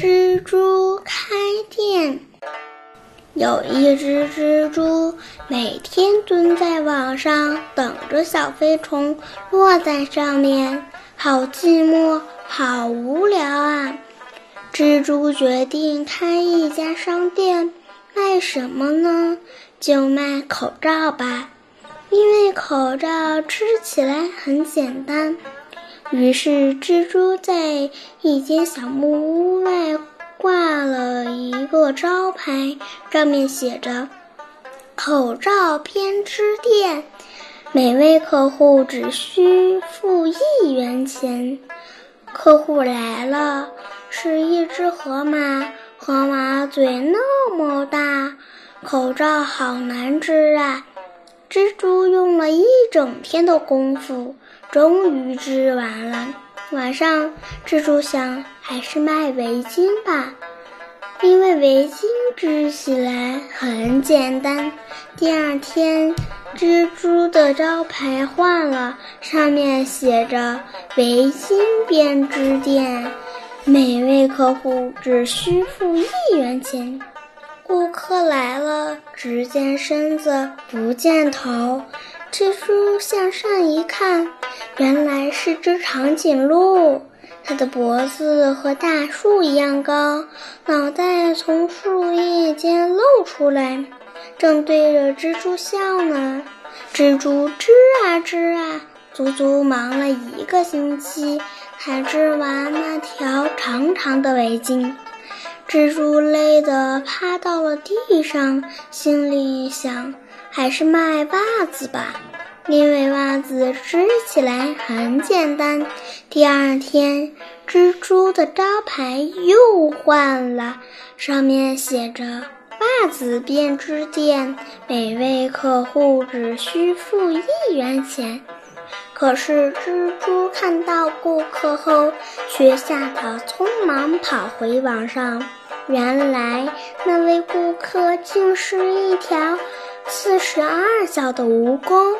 蜘蛛开店。有一只蜘蛛，每天蹲在网上等着小飞虫落在上面，好寂寞，好无聊啊！蜘蛛决定开一家商店，卖什么呢？就卖口罩吧，因为口罩吃起来很简单。于是，蜘蛛在一间小木屋外挂了一个招牌，上面写着“口罩编织店”，每位客户只需付一元钱。客户来了，是一只河马，河马嘴那么大，口罩好难织啊！蜘蛛用了一整天的功夫。终于织完了。晚上，蜘蛛想，还是卖围巾吧，因为围巾织起来很简单。第二天，蜘蛛的招牌换了，上面写着“围巾编织店”，每位客户只需付一元钱。顾客来了，只见身子不见头。蜘蛛向上一看，原来是只长颈鹿。它的脖子和大树一样高，脑袋从树叶间露出来，正对着蜘蛛笑呢。蜘蛛织啊织啊，足足忙了一个星期，才织完那条长长的围巾。蜘蛛累得趴到了地上，心里想。还是卖袜子吧，因为袜子织起来很简单。第二天，蜘蛛的招牌又换了，上面写着“袜子编织店”，每位客户只需付一元钱。可是，蜘蛛看到顾客后，却吓得匆忙跑回网上。原来，那位顾客竟是一条。四十二脚的蜈蚣。